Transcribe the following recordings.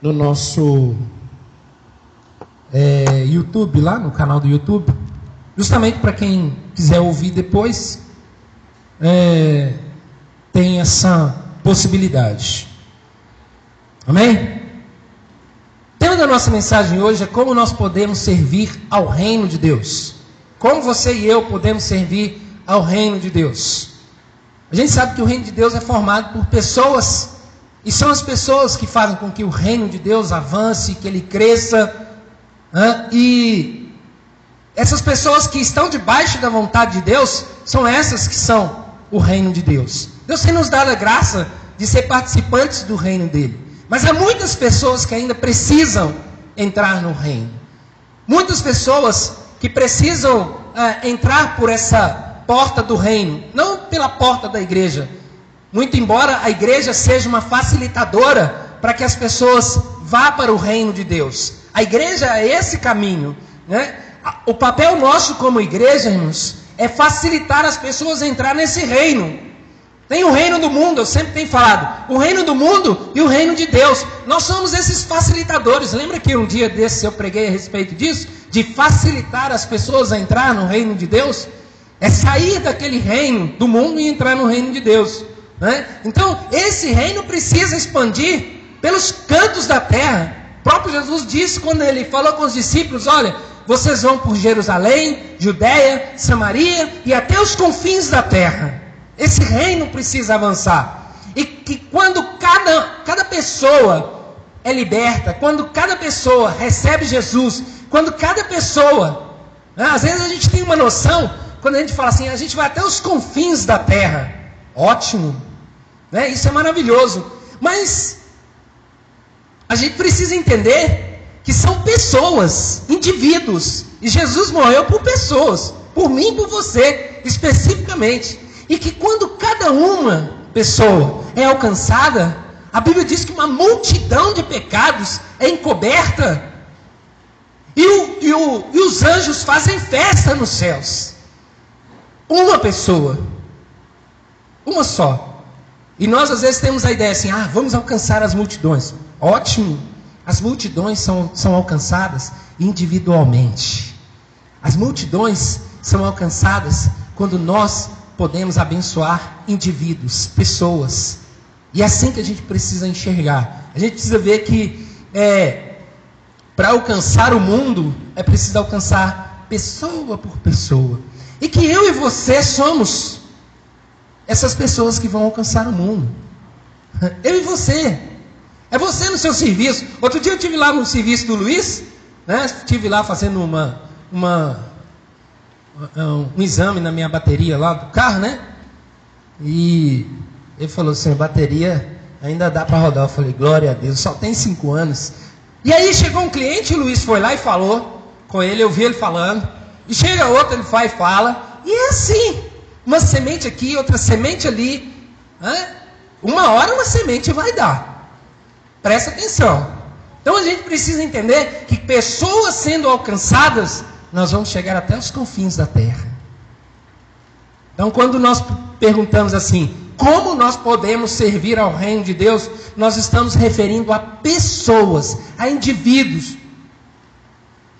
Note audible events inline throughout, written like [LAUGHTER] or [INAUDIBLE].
no nosso é, YouTube, lá no canal do YouTube, justamente para quem quiser ouvir depois, é, tem essa possibilidade. Amém? O tema da nossa mensagem hoje é como nós podemos servir ao reino de Deus. Como você e eu podemos servir ao reino de Deus. A gente sabe que o reino de Deus é formado por pessoas, e são as pessoas que fazem com que o reino de Deus avance, que ele cresça. Né? E essas pessoas que estão debaixo da vontade de Deus, são essas que são o reino de Deus. Deus tem nos dado a graça de ser participantes do reino dele. Mas há muitas pessoas que ainda precisam entrar no reino. Muitas pessoas que precisam entrar por essa porta do reino, não pela porta da igreja. Muito embora a igreja seja uma facilitadora para que as pessoas vá para o reino de Deus. A igreja é esse caminho, né? O papel nosso como igreja, irmãos, é facilitar as pessoas a entrar nesse reino. Tem o reino do mundo, eu sempre tenho falado, o reino do mundo e o reino de Deus. Nós somos esses facilitadores. Lembra que um dia desses eu preguei a respeito disso? De facilitar as pessoas a entrar no reino de Deus? É sair daquele reino do mundo e entrar no reino de Deus. Né? Então, esse reino precisa expandir pelos cantos da terra. O próprio Jesus disse quando ele falou com os discípulos: Olha, vocês vão por Jerusalém, Judéia, Samaria e até os confins da terra. Esse reino precisa avançar. E que quando cada, cada pessoa é liberta, quando cada pessoa recebe Jesus, quando cada pessoa, né, às vezes a gente tem uma noção quando a gente fala assim, a gente vai até os confins da terra. Ótimo. Né? Isso é maravilhoso. Mas a gente precisa entender que são pessoas, indivíduos. E Jesus morreu por pessoas, por mim por você, especificamente. E que quando cada uma pessoa é alcançada, a Bíblia diz que uma multidão de pecados é encoberta. E, o, e, o, e os anjos fazem festa nos céus. Uma pessoa. Uma só. E nós às vezes temos a ideia assim: ah, vamos alcançar as multidões. Ótimo. As multidões são, são alcançadas individualmente. As multidões são alcançadas quando nós podemos abençoar indivíduos, pessoas. E é assim que a gente precisa enxergar. A gente precisa ver que é, para alcançar o mundo é preciso alcançar pessoa por pessoa. E que eu e você somos essas pessoas que vão alcançar o mundo. Eu e você. É você no seu serviço. Outro dia eu tive lá no serviço do Luiz, né? Estive lá fazendo uma, uma um, um exame na minha bateria lá do carro, né? E ele falou assim, bateria ainda dá para rodar. Eu falei, glória a Deus, só tem cinco anos. E aí chegou um cliente, o Luiz foi lá e falou com ele, eu vi ele falando. E chega outro, ele vai e fala. E é assim. Uma semente aqui, outra semente ali. Né? Uma hora uma semente vai dar. Presta atenção. Então a gente precisa entender que pessoas sendo alcançadas, nós vamos chegar até os confins da terra. Então quando nós perguntamos assim, como nós podemos servir ao reino de Deus, nós estamos referindo a pessoas, a indivíduos.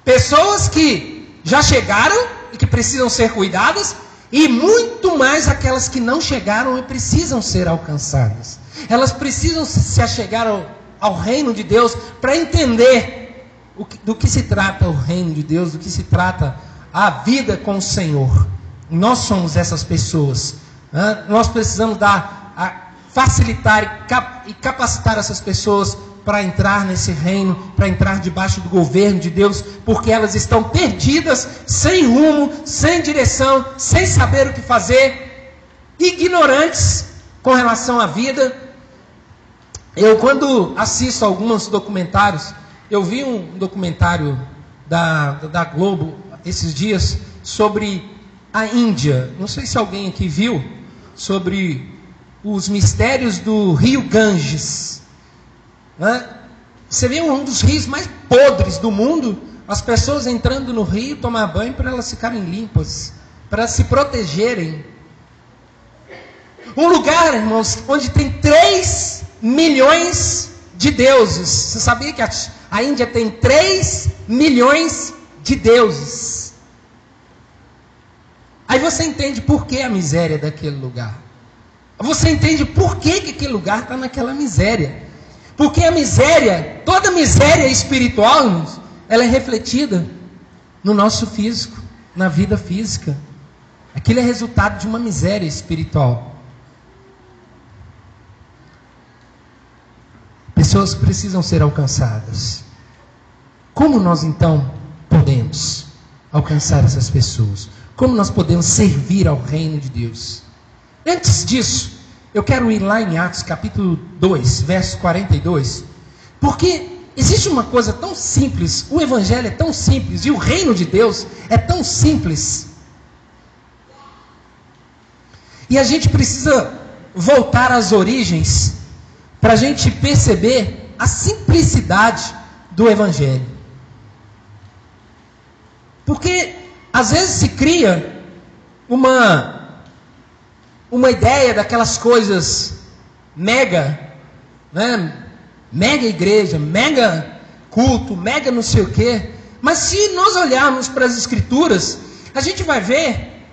Pessoas que já chegaram e que precisam ser cuidadas, e muito mais aquelas que não chegaram e precisam ser alcançadas. Elas precisam se achegar ao, ao reino de Deus para entender que, do que se trata o reino de Deus, do que se trata a vida com o Senhor. Nós somos essas pessoas. Né? Nós precisamos dar, a, facilitar e, cap, e capacitar essas pessoas para entrar nesse reino, para entrar debaixo do governo de Deus, porque elas estão perdidas, sem rumo, sem direção, sem saber o que fazer, ignorantes com relação à vida. Eu, quando assisto alguns documentários, eu vi um documentário da, da Globo esses dias sobre a Índia. Não sei se alguém aqui viu, sobre os mistérios do rio Ganges. Né? Você vê um dos rios mais podres do mundo, as pessoas entrando no rio tomar banho para elas ficarem limpas, para se protegerem. Um lugar, irmãos, onde tem 3 milhões de deuses. Você sabia que a, Índia tem 3 milhões de deuses? Aí você entende por que a miséria daquele lugar. Você entende por que, que aquele lugar está naquela miséria. Porque a miséria, toda miséria espiritual, ela é refletida no nosso físico, na vida física. Aquilo é resultado de uma miséria espiritual. Pessoas precisam ser alcançadas. Como nós então podemos alcançar essas pessoas? Como nós podemos servir ao reino de Deus? Antes disso, eu quero ir lá em Atos capítulo 2, verso 42, porque existe uma coisa tão simples, o evangelho é tão simples e o reino de Deus é tão simples. E a gente precisa voltar às origens para a gente perceber a simplicidade do evangelho. Porque às vezes se cria uma uma ideia daquelas coisas mega, né? Mega igreja, mega culto, mega não sei o quê. Mas se nós olharmos para as escrituras, a gente vai ver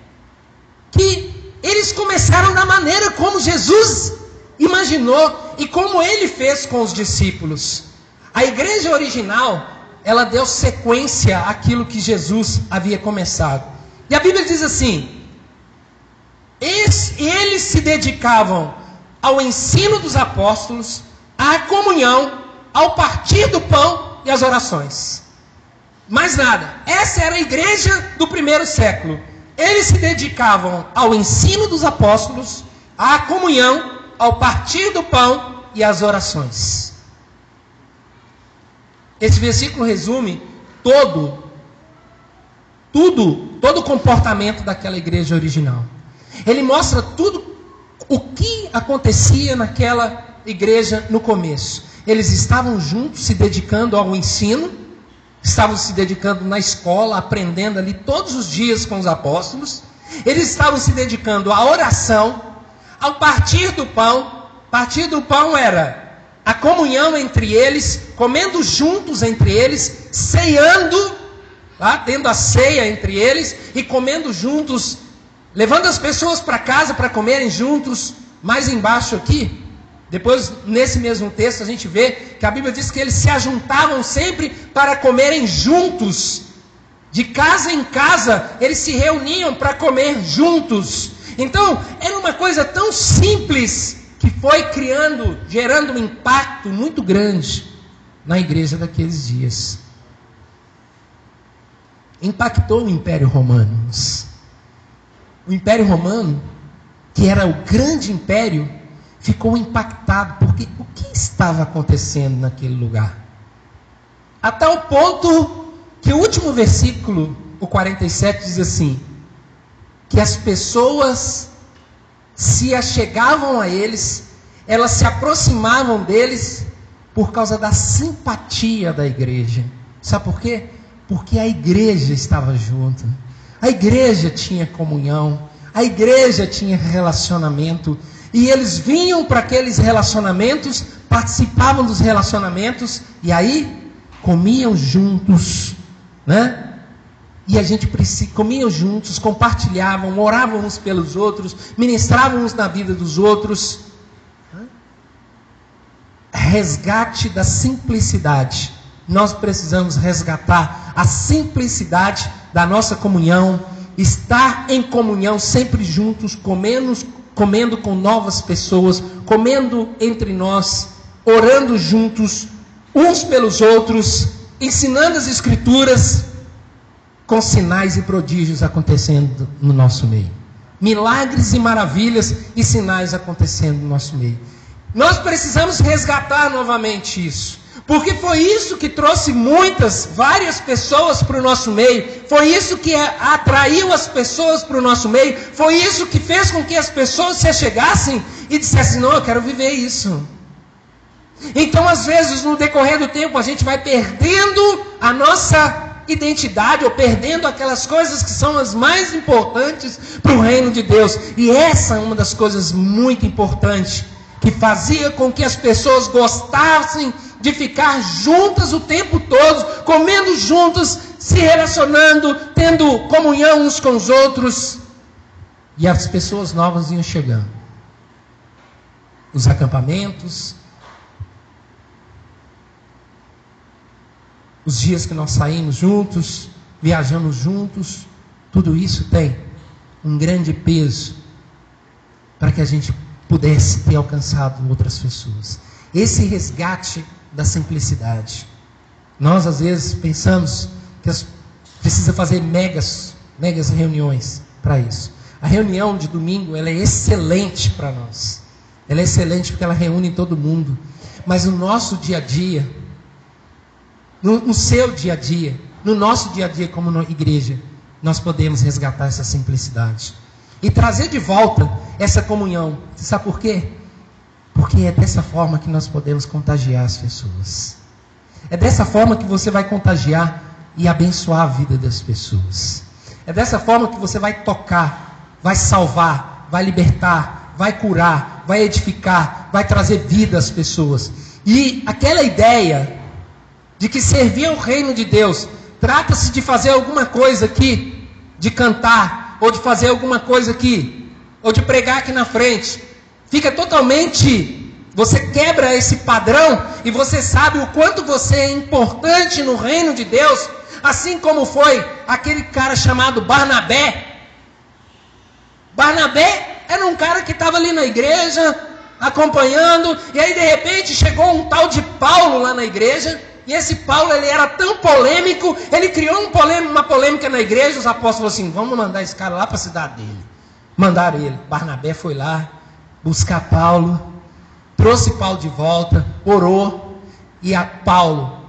que eles começaram da maneira como Jesus imaginou e como ele fez com os discípulos. A igreja original, ela deu sequência àquilo que Jesus havia começado. E a Bíblia diz assim: eles se dedicavam ao ensino dos apóstolos, à comunhão, ao partir do pão e às orações. Mais nada. Essa era a igreja do primeiro século. Eles se dedicavam ao ensino dos apóstolos, à comunhão, ao partir do pão e às orações. Esse versículo resume todo, tudo, todo o comportamento daquela igreja original. Ele mostra tudo o que acontecia naquela igreja no começo. Eles estavam juntos, se dedicando ao ensino, estavam se dedicando na escola, aprendendo ali todos os dias com os apóstolos. Eles estavam se dedicando à oração, ao partir do pão. Partir do pão era a comunhão entre eles, comendo juntos entre eles, ceando, lá, tendo a ceia entre eles e comendo juntos levando as pessoas para casa para comerem juntos, mais embaixo aqui, depois nesse mesmo texto a gente vê que a Bíblia diz que eles se ajuntavam sempre para comerem juntos. De casa em casa, eles se reuniam para comer juntos. Então, era uma coisa tão simples que foi criando, gerando um impacto muito grande na igreja daqueles dias. Impactou o Império Romano o Império Romano, que era o grande império, ficou impactado, porque o que estava acontecendo naquele lugar? A tal ponto que o último versículo, o 47, diz assim: que as pessoas se achegavam a eles, elas se aproximavam deles por causa da simpatia da igreja. Sabe por quê? Porque a igreja estava junto. A igreja tinha comunhão, a igreja tinha relacionamento, e eles vinham para aqueles relacionamentos, participavam dos relacionamentos, e aí comiam juntos, né? E a gente comiam juntos, compartilhavam, oravam uns pelos outros, ministravam uns na vida dos outros. Resgate da simplicidade. Nós precisamos resgatar a simplicidade da nossa comunhão, estar em comunhão sempre juntos, comendo, comendo com novas pessoas, comendo entre nós, orando juntos, uns pelos outros, ensinando as Escrituras, com sinais e prodígios acontecendo no nosso meio. Milagres e maravilhas e sinais acontecendo no nosso meio. Nós precisamos resgatar novamente isso. Porque foi isso que trouxe muitas, várias pessoas para o nosso meio. Foi isso que atraiu as pessoas para o nosso meio. Foi isso que fez com que as pessoas se achegassem e dissessem: Não, eu quero viver isso. Então, às vezes, no decorrer do tempo, a gente vai perdendo a nossa identidade ou perdendo aquelas coisas que são as mais importantes para o reino de Deus. E essa é uma das coisas muito importantes que fazia com que as pessoas gostassem de ficar juntas o tempo todo, comendo juntas, se relacionando, tendo comunhão uns com os outros. E as pessoas novas iam chegando. Os acampamentos, os dias que nós saímos juntos, viajamos juntos, tudo isso tem um grande peso para que a gente pudesse ter alcançado outras pessoas. Esse resgate da simplicidade. Nós às vezes pensamos que precisa fazer megas, megas reuniões para isso. A reunião de domingo ela é excelente para nós. Ela é excelente porque ela reúne todo mundo. Mas no nosso dia a dia, no, no seu dia a dia, no nosso dia a dia como igreja, nós podemos resgatar essa simplicidade e trazer de volta essa comunhão. Você sabe por quê? Porque é dessa forma que nós podemos contagiar as pessoas. É dessa forma que você vai contagiar e abençoar a vida das pessoas. É dessa forma que você vai tocar, vai salvar, vai libertar, vai curar, vai edificar, vai trazer vida às pessoas. E aquela ideia de que servir ao reino de Deus trata-se de fazer alguma coisa aqui, de cantar, ou de fazer alguma coisa aqui, ou de pregar aqui na frente. Fica totalmente. Você quebra esse padrão e você sabe o quanto você é importante no reino de Deus, assim como foi aquele cara chamado Barnabé. Barnabé era um cara que estava ali na igreja, acompanhando, e aí de repente chegou um tal de Paulo lá na igreja, e esse Paulo ele era tão polêmico, ele criou um polêmico, uma polêmica na igreja. Os apóstolos assim: vamos mandar esse cara lá para a cidade dele. Mandaram ele. Barnabé foi lá buscar Paulo, trouxe Paulo de volta, orou. E a Paulo,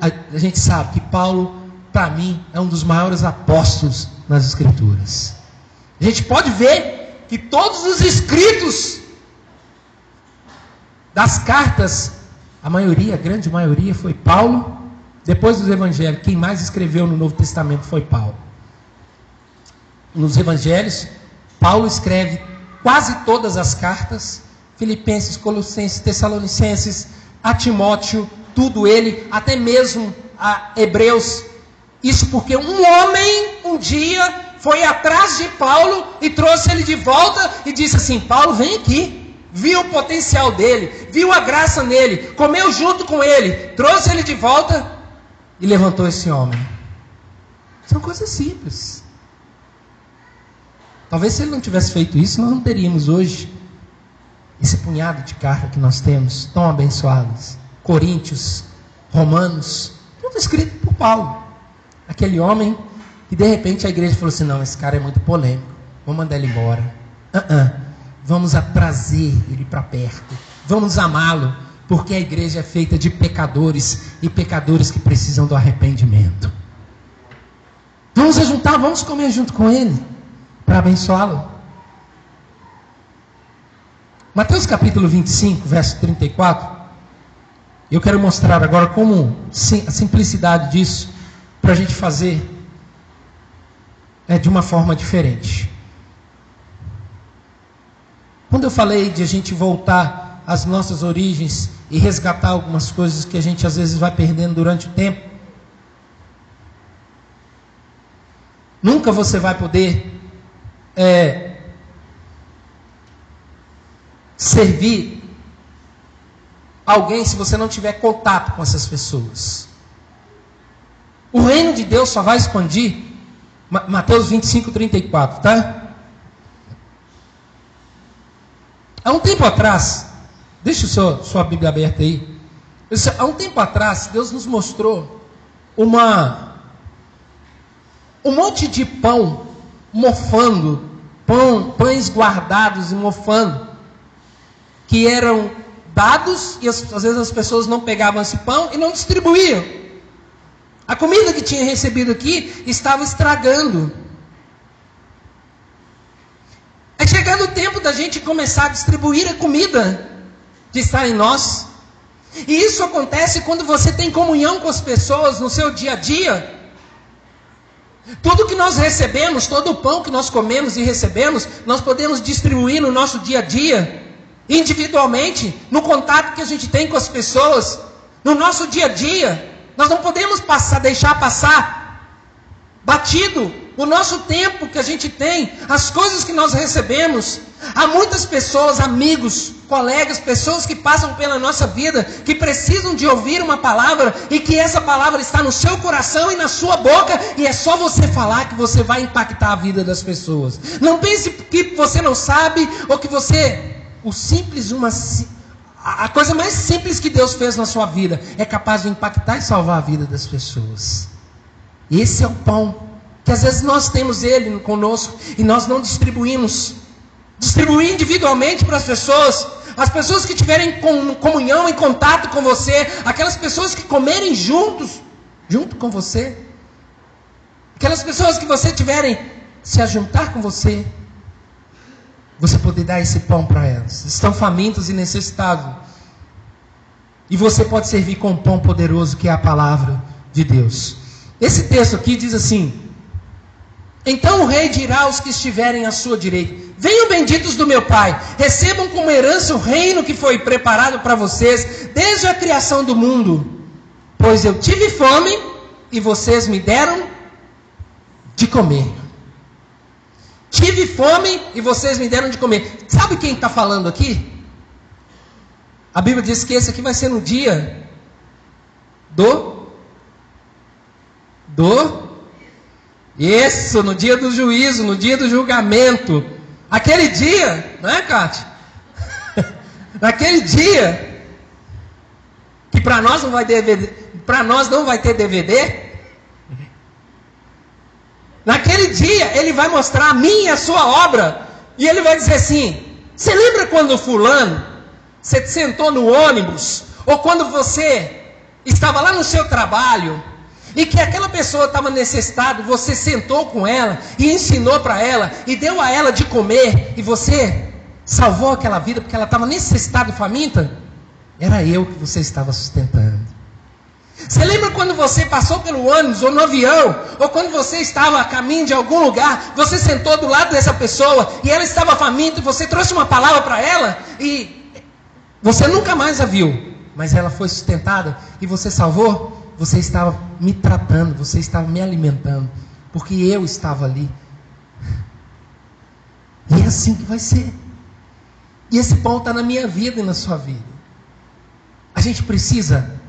a, a gente sabe que Paulo, para mim, é um dos maiores apóstolos nas Escrituras. A gente pode ver que todos os escritos das cartas a maioria, a grande maioria, foi Paulo. Depois dos evangelhos, quem mais escreveu no Novo Testamento foi Paulo. Nos evangelhos, Paulo escreve quase todas as cartas, Filipenses, Colossenses, Tessalonicenses, a Timóteo, tudo ele, até mesmo a Hebreus. Isso porque um homem um dia foi atrás de Paulo e trouxe ele de volta e disse assim: Paulo, vem aqui viu o potencial dele, viu a graça nele, comeu junto com ele, trouxe ele de volta e levantou esse homem. São coisas simples. Talvez se ele não tivesse feito isso, nós não teríamos hoje esse punhado de carta que nós temos, tão abençoados. Coríntios, Romanos, tudo escrito por Paulo. Aquele homem que de repente a igreja falou assim: não, esse cara é muito polêmico, vamos mandar ele embora. Uh -uh. Vamos a trazer ele para perto. Vamos amá-lo, porque a igreja é feita de pecadores e pecadores que precisam do arrependimento. Vamos juntar, vamos comer junto com ele para abençoá-lo. Mateus capítulo 25, verso 34. Eu quero mostrar agora como a simplicidade disso para a gente fazer é, de uma forma diferente. Quando eu falei de a gente voltar às nossas origens e resgatar algumas coisas que a gente às vezes vai perdendo durante o tempo, nunca você vai poder é, servir alguém se você não tiver contato com essas pessoas. O reino de Deus só vai expandir, Mateus 25, 34, tá? Há um tempo atrás, deixa sua, sua Bíblia aberta aí. Há um tempo atrás, Deus nos mostrou uma um monte de pão mofando, pão, pães guardados e mofando, que eram dados e às vezes as pessoas não pegavam esse pão e não distribuíam. A comida que tinha recebido aqui estava estragando. É chegando o tempo da gente começar a distribuir a comida que está em nós. E isso acontece quando você tem comunhão com as pessoas no seu dia a dia. Tudo que nós recebemos, todo o pão que nós comemos e recebemos, nós podemos distribuir no nosso dia a dia. individualmente, no contato que a gente tem com as pessoas, no nosso dia a dia. Nós não podemos passar, deixar passar batido o nosso tempo que a gente tem, as coisas que nós recebemos. Há muitas pessoas, amigos, colegas, pessoas que passam pela nossa vida, que precisam de ouvir uma palavra e que essa palavra está no seu coração e na sua boca, e é só você falar que você vai impactar a vida das pessoas. Não pense que você não sabe ou que você, o simples, uma, a coisa mais simples que Deus fez na sua vida é capaz de impactar e salvar a vida das pessoas. Esse é o pão que às vezes nós temos ele conosco e nós não distribuímos. Distribuir individualmente para as pessoas, as pessoas que tiverem comunhão, em contato com você, aquelas pessoas que comerem juntos, junto com você, aquelas pessoas que você tiverem se ajuntar com você, você poder dar esse pão para elas. Estão famintos e necessitados. E você pode servir com o pão poderoso que é a palavra de Deus. Esse texto aqui diz assim: então o rei dirá aos que estiverem à sua direita: Venham benditos do meu Pai, recebam como herança o reino que foi preparado para vocês desde a criação do mundo. Pois eu tive fome e vocês me deram de comer. Tive fome e vocês me deram de comer. Sabe quem está falando aqui? A Bíblia diz que esse aqui vai ser no dia do do isso, no dia do juízo, no dia do julgamento. Aquele dia, não é, Cátia? [LAUGHS] Naquele dia, que para nós não vai DVD, para nós não vai ter DVD. Naquele dia, ele vai mostrar a mim e a sua obra. E ele vai dizer assim: Você lembra quando fulano, você sentou no ônibus, ou quando você estava lá no seu trabalho, e que aquela pessoa estava necessitada, você sentou com ela e ensinou para ela e deu a ela de comer e você salvou aquela vida porque ela estava necessitada e faminta, era eu que você estava sustentando. Você lembra quando você passou pelo ônibus ou no avião, ou quando você estava a caminho de algum lugar, você sentou do lado dessa pessoa e ela estava faminta e você trouxe uma palavra para ela e você nunca mais a viu, mas ela foi sustentada e você salvou? Você estava me tratando, você estava me alimentando, porque eu estava ali. E é assim que vai ser. E esse pão está na minha vida e na sua vida. A gente precisa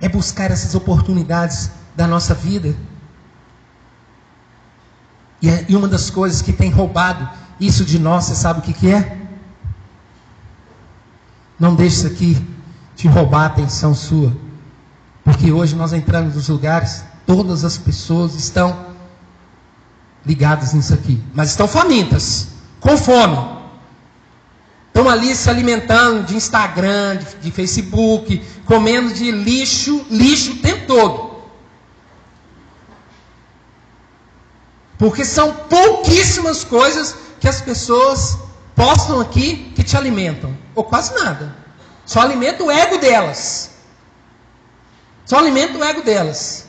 é buscar essas oportunidades da nossa vida. E, é, e uma das coisas que tem roubado isso de nós, você sabe o que, que é? Não deixe isso aqui te roubar a atenção sua. Porque hoje nós entramos nos lugares, todas as pessoas estão ligadas nisso aqui, mas estão famintas, com fome. Estão ali se alimentando de Instagram, de, de Facebook, comendo de lixo, lixo o tempo todo. Porque são pouquíssimas coisas que as pessoas postam aqui que te alimentam, ou quase nada. Só alimenta o ego delas. Só alimenta o ego delas.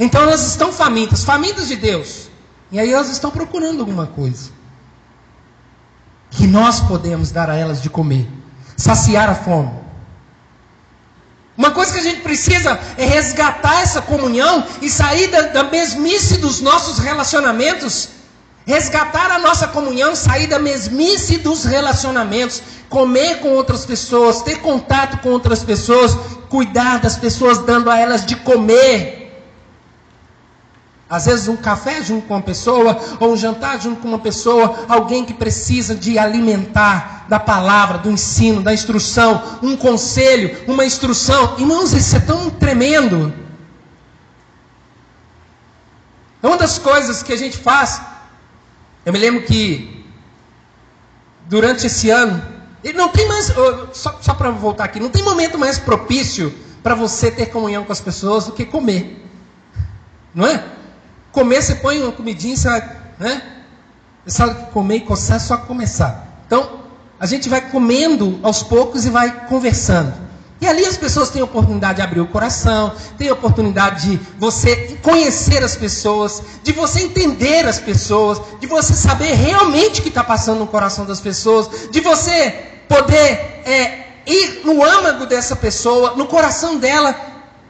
Então elas estão famintas, famintas de Deus. E aí elas estão procurando alguma coisa. Que nós podemos dar a elas de comer. Saciar a fome. Uma coisa que a gente precisa é resgatar essa comunhão e sair da, da mesmice dos nossos relacionamentos. Resgatar a nossa comunhão, sair da mesmice dos relacionamentos comer com outras pessoas, ter contato com outras pessoas, cuidar das pessoas, dando a elas de comer. Às vezes um café junto com uma pessoa, ou um jantar junto com uma pessoa, alguém que precisa de alimentar da palavra, do ensino, da instrução, um conselho, uma instrução. Irmãos, isso é tão tremendo. É uma das coisas que a gente faz. Eu me lembro que durante esse ano, não tem mais, só, só para voltar aqui, não tem momento mais propício para você ter comunhão com as pessoas do que comer. Não é? Comer, você põe uma comidinha, você vai, né? Você sabe que comer e coçar é só começar. Então, a gente vai comendo aos poucos e vai conversando. E ali as pessoas têm a oportunidade de abrir o coração, têm a oportunidade de você conhecer as pessoas, de você entender as pessoas, de você saber realmente o que está passando no coração das pessoas, de você poder é, ir no âmago dessa pessoa, no coração dela,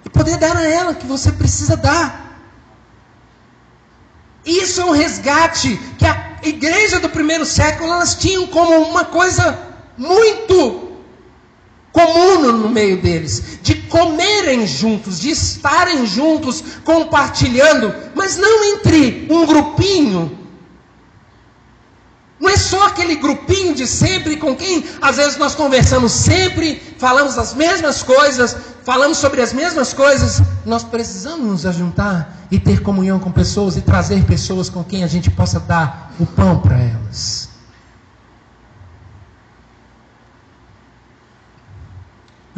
e poder dar a ela o que você precisa dar. Isso é um resgate que a igreja do primeiro século elas tinham como uma coisa muito comum no meio deles, de comerem juntos, de estarem juntos, compartilhando, mas não entre um grupinho. Não é só aquele grupinho de sempre com quem às vezes nós conversamos sempre, falamos as mesmas coisas, falamos sobre as mesmas coisas. Nós precisamos nos ajuntar e ter comunhão com pessoas e trazer pessoas com quem a gente possa dar o pão para elas.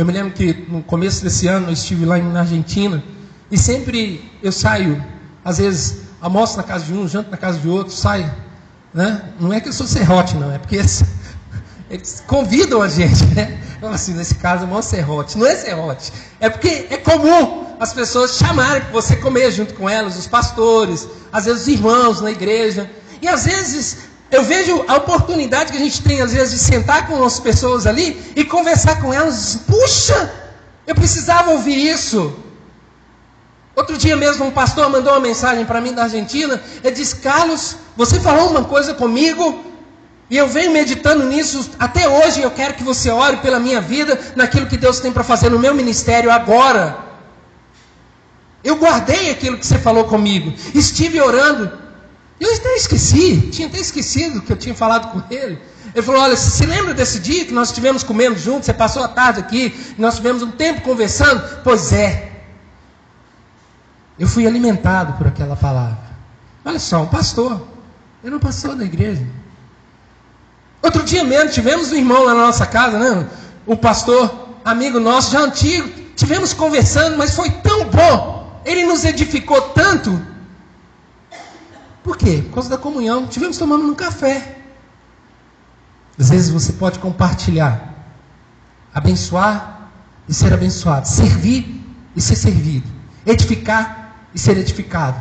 Eu me lembro que no começo desse ano eu estive lá na Argentina e sempre eu saio, às vezes almoço na casa de um, janto na casa de outro, saio. Né? Não é que eu sou serrote, não, é porque eles, [LAUGHS] eles convidam a gente, né? Assim, nesse caso, é serrote. Não é serrote. É porque é comum as pessoas chamarem para você comer junto com elas, os pastores, às vezes os irmãos na igreja. E às vezes eu vejo a oportunidade que a gente tem, às vezes, de sentar com as pessoas ali e conversar com elas. Puxa, eu precisava ouvir isso. Outro dia mesmo, um pastor mandou uma mensagem para mim da Argentina. Ele disse: Carlos, você falou uma coisa comigo e eu venho meditando nisso até hoje. Eu quero que você ore pela minha vida, naquilo que Deus tem para fazer no meu ministério agora. Eu guardei aquilo que você falou comigo. Estive orando. Eu até esqueci, tinha até esquecido que eu tinha falado com ele. Ele falou: Olha, você se lembra desse dia que nós estivemos comendo juntos? Você passou a tarde aqui, nós tivemos um tempo conversando? Pois é. Eu fui alimentado por aquela palavra. Olha só, um pastor. Ele não passou da igreja. Outro dia mesmo, tivemos um irmão lá na nossa casa, né? Um pastor, amigo nosso, já antigo. Tivemos conversando, mas foi tão bom. Ele nos edificou tanto por quê? Por causa da comunhão. Tivemos tomando um café. Às vezes você pode compartilhar, abençoar e ser abençoado, servir e ser servido, edificar e ser edificado.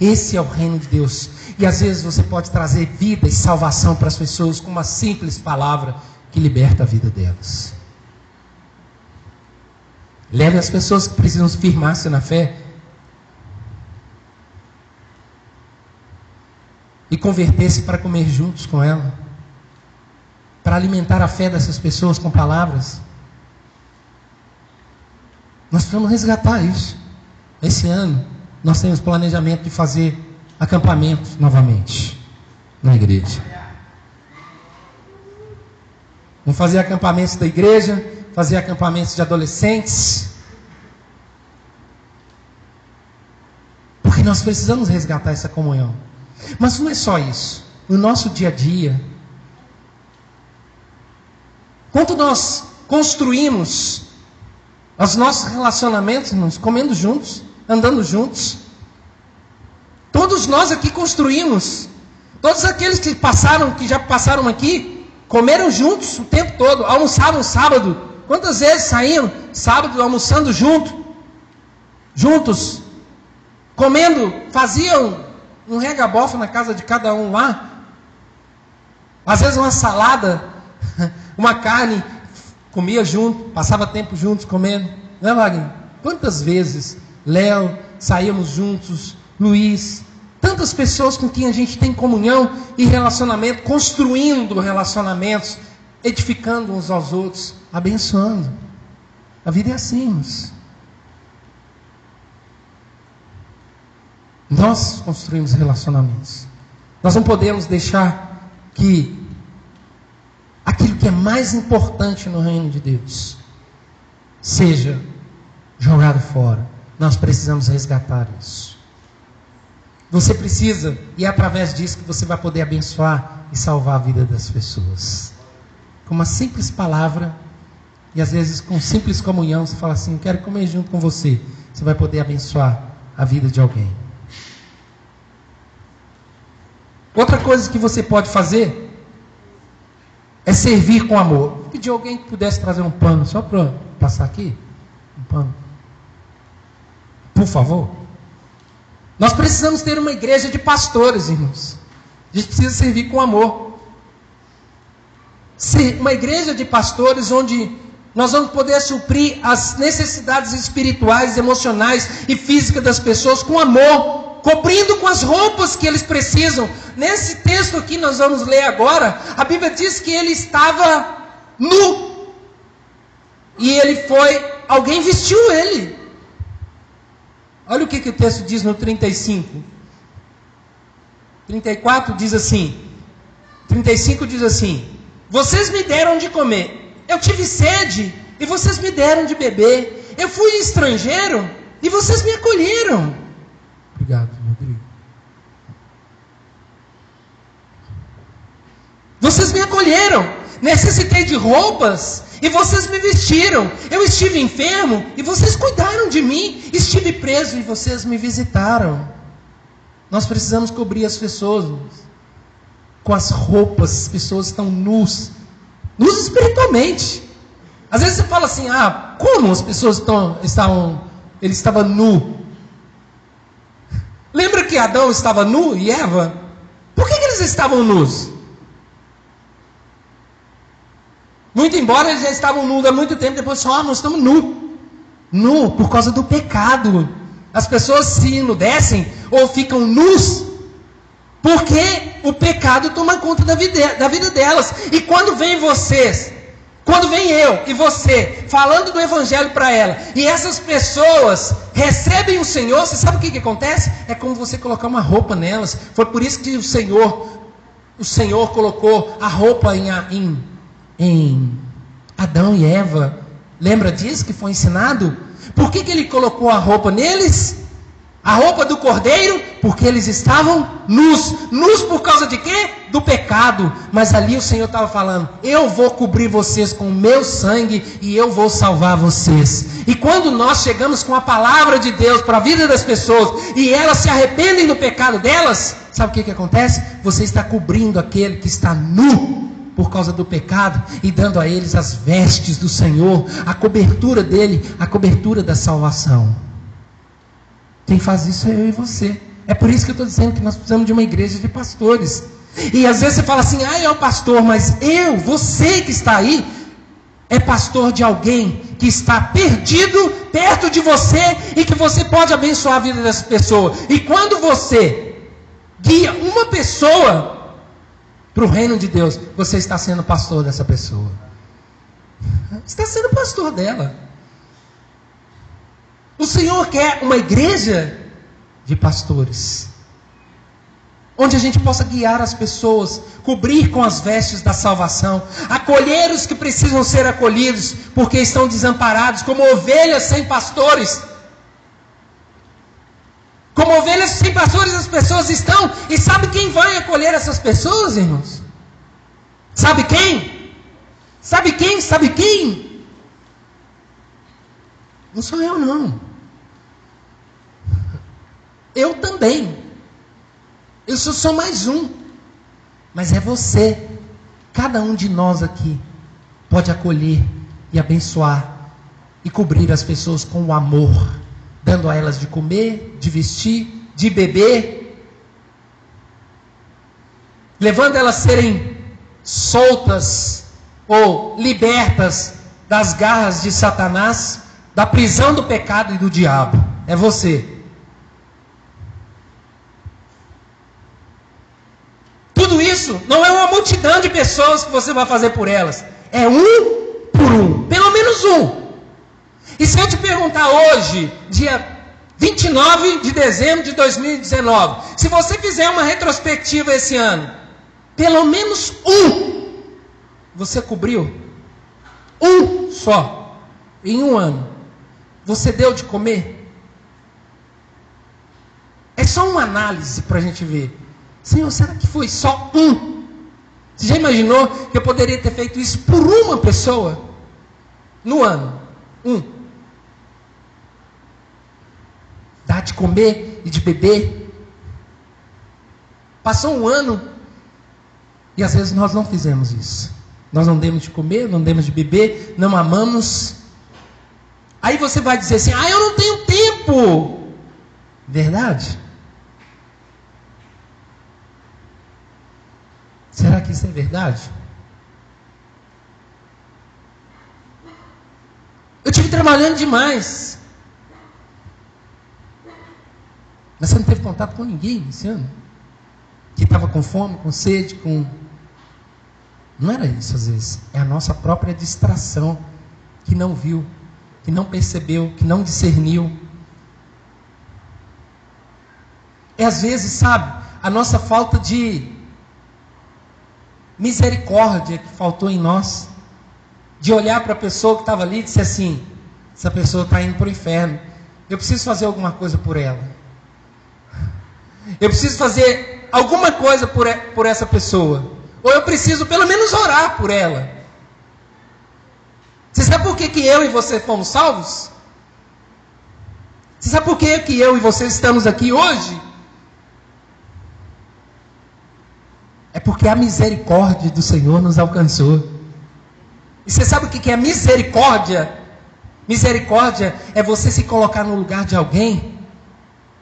Esse é o reino de Deus. E às vezes você pode trazer vida e salvação para as pessoas com uma simples palavra que liberta a vida delas. Leve as pessoas que precisam firmar-se na fé e converter-se para comer juntos com ela, para alimentar a fé dessas pessoas com palavras. Nós precisamos resgatar isso. Esse ano, nós temos planejamento de fazer acampamentos novamente na igreja. Vamos fazer acampamentos da igreja, fazer acampamentos de adolescentes. Porque nós precisamos resgatar essa comunhão. Mas não é só isso. No nosso dia a dia, quanto nós construímos os nossos relacionamentos, irmãos, comendo juntos, andando juntos. Todos nós aqui construímos. Todos aqueles que passaram, que já passaram aqui, comeram juntos o tempo todo, almoçavam sábado. Quantas vezes saíam sábado almoçando junto, juntos, comendo, faziam um regabofa na casa de cada um lá. Às vezes uma salada, [LAUGHS] uma carne, comia junto, passava tempo juntos comendo. Né, Wagner? Quantas vezes Léo saímos juntos, Luiz, tantas pessoas com quem a gente tem comunhão e relacionamento, construindo relacionamentos, edificando uns aos outros, abençoando. A vida é assim, irmãos. Nós construímos relacionamentos. Nós não podemos deixar que aquilo que é mais importante no reino de Deus seja jogado fora. Nós precisamos resgatar isso. Você precisa, e é através disso que você vai poder abençoar e salvar a vida das pessoas. Com uma simples palavra, e às vezes com simples comunhão, você fala assim: quero comer junto com você. Você vai poder abençoar a vida de alguém. Outra coisa que você pode fazer é servir com amor. Pedir alguém que pudesse trazer um pano só para passar aqui. Um pano. Por favor. Nós precisamos ter uma igreja de pastores, irmãos. A gente precisa servir com amor. uma igreja de pastores onde nós vamos poder suprir as necessidades espirituais, emocionais e físicas das pessoas com amor, cobrindo com as roupas que eles precisam. Nesse texto aqui nós vamos ler agora, a Bíblia diz que ele estava nu. E ele foi, alguém vestiu ele. Olha o que, que o texto diz no 35. 34 diz assim: 35 diz assim: Vocês me deram de comer, eu tive sede e vocês me deram de beber, eu fui estrangeiro e vocês me acolheram. Obrigado, Rodrigo. Vocês me acolheram, necessitei de roupas e vocês me vestiram. Eu estive enfermo e vocês cuidaram de mim. Estive preso e vocês me visitaram. Nós precisamos cobrir as pessoas com as roupas. As pessoas estão nus, nus espiritualmente. Às vezes você fala assim: ah, como as pessoas estão, estavam, ele estava nu? Que Adão estava nu e Eva? Por que, que eles estavam nus? Muito embora eles já estavam nus há muito tempo, depois só, ah, nós estamos nu. Nu por causa do pecado. As pessoas se enudecem ou ficam nus porque o pecado toma conta da vida, da vida delas. E quando vem vocês, quando vem eu e você falando do evangelho para ela, e essas pessoas recebem o Senhor, você sabe o que, que acontece? É como você colocar uma roupa nelas. Foi por isso que o Senhor, o Senhor colocou a roupa em, em, em Adão e Eva. Lembra disso que foi ensinado? Por que, que ele colocou a roupa neles? A roupa do cordeiro, porque eles estavam nus. Nus por causa de quê? Do pecado. Mas ali o Senhor estava falando: Eu vou cobrir vocês com o meu sangue e eu vou salvar vocês. E quando nós chegamos com a palavra de Deus para a vida das pessoas e elas se arrependem do pecado delas, sabe o que, que acontece? Você está cobrindo aquele que está nu por causa do pecado e dando a eles as vestes do Senhor, a cobertura dele, a cobertura da salvação. Quem faz isso é eu e você. É por isso que eu estou dizendo que nós precisamos de uma igreja de pastores. E às vezes você fala assim, ah, é o pastor, mas eu, você que está aí, é pastor de alguém que está perdido perto de você e que você pode abençoar a vida dessa pessoa. E quando você guia uma pessoa para o reino de Deus, você está sendo pastor dessa pessoa. Está sendo pastor dela. O Senhor quer uma igreja de pastores, onde a gente possa guiar as pessoas, cobrir com as vestes da salvação, acolher os que precisam ser acolhidos, porque estão desamparados, como ovelhas sem pastores. Como ovelhas sem pastores, as pessoas estão, e sabe quem vai acolher essas pessoas, irmãos? Sabe quem? Sabe quem? Sabe quem? Não sou eu, não. Eu também. Eu sou só mais um. Mas é você. Cada um de nós aqui pode acolher e abençoar e cobrir as pessoas com o amor, dando a elas de comer, de vestir, de beber, levando elas a serem soltas ou libertas das garras de Satanás, da prisão do pecado e do diabo. É você. Tudo isso não é uma multidão de pessoas que você vai fazer por elas. É um por um. Pelo menos um. E se eu te perguntar hoje, dia 29 de dezembro de 2019, se você fizer uma retrospectiva esse ano, pelo menos um você cobriu? Um só. Em um ano. Você deu de comer? É só uma análise para a gente ver. Senhor, será que foi só um? Você já imaginou que eu poderia ter feito isso por uma pessoa no ano? Um. Dar de comer e de beber. Passou um ano e às vezes nós não fizemos isso. Nós não demos de comer, não demos de beber, não amamos. Aí você vai dizer assim: ah, eu não tenho tempo. Verdade? Será que isso é verdade? Eu tive trabalhando demais. Mas você não teve contato com ninguém nesse ano? Que estava com fome, com sede, com. Não era isso às vezes. É a nossa própria distração que não viu, que não percebeu, que não discerniu. É às vezes, sabe, a nossa falta de misericórdia que faltou em nós, de olhar para a pessoa que estava ali e dizer assim: essa pessoa está indo para o inferno, eu preciso fazer alguma coisa por ela, eu preciso fazer alguma coisa por, por essa pessoa, ou eu preciso pelo menos orar por ela. Você sabe por que, que eu e você fomos salvos? Você sabe por que, que eu e você estamos aqui hoje? É porque a misericórdia do Senhor nos alcançou. E você sabe o que é misericórdia? Misericórdia é você se colocar no lugar de alguém,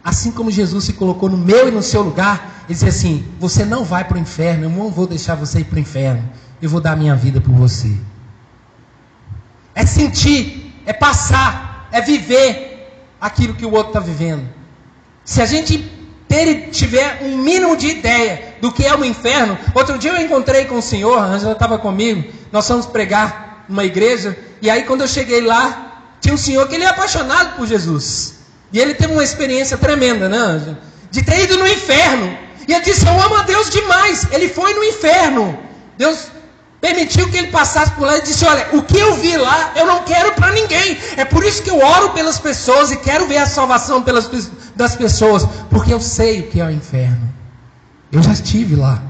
assim como Jesus se colocou no meu e no seu lugar, e dizer assim: Você não vai para o inferno, eu não vou deixar você ir para o inferno, eu vou dar minha vida por você. É sentir, é passar, é viver aquilo que o outro está vivendo. Se a gente ter, tiver um mínimo de ideia do que é o inferno. Outro dia eu encontrei com o senhor, a Angela estava comigo, nós fomos pregar numa igreja, e aí quando eu cheguei lá, tinha um senhor que ele é apaixonado por Jesus. E ele teve uma experiência tremenda, né, Ângela? De ter ido no inferno. E ele disse: Eu amo a Deus demais. Ele foi no inferno. Deus permitiu que ele passasse por lá e disse: Olha, o que eu vi lá, eu não quero para ninguém. É por isso que eu oro pelas pessoas e quero ver a salvação pelas, das pessoas, porque eu sei o que é o inferno. Eu já estive lá.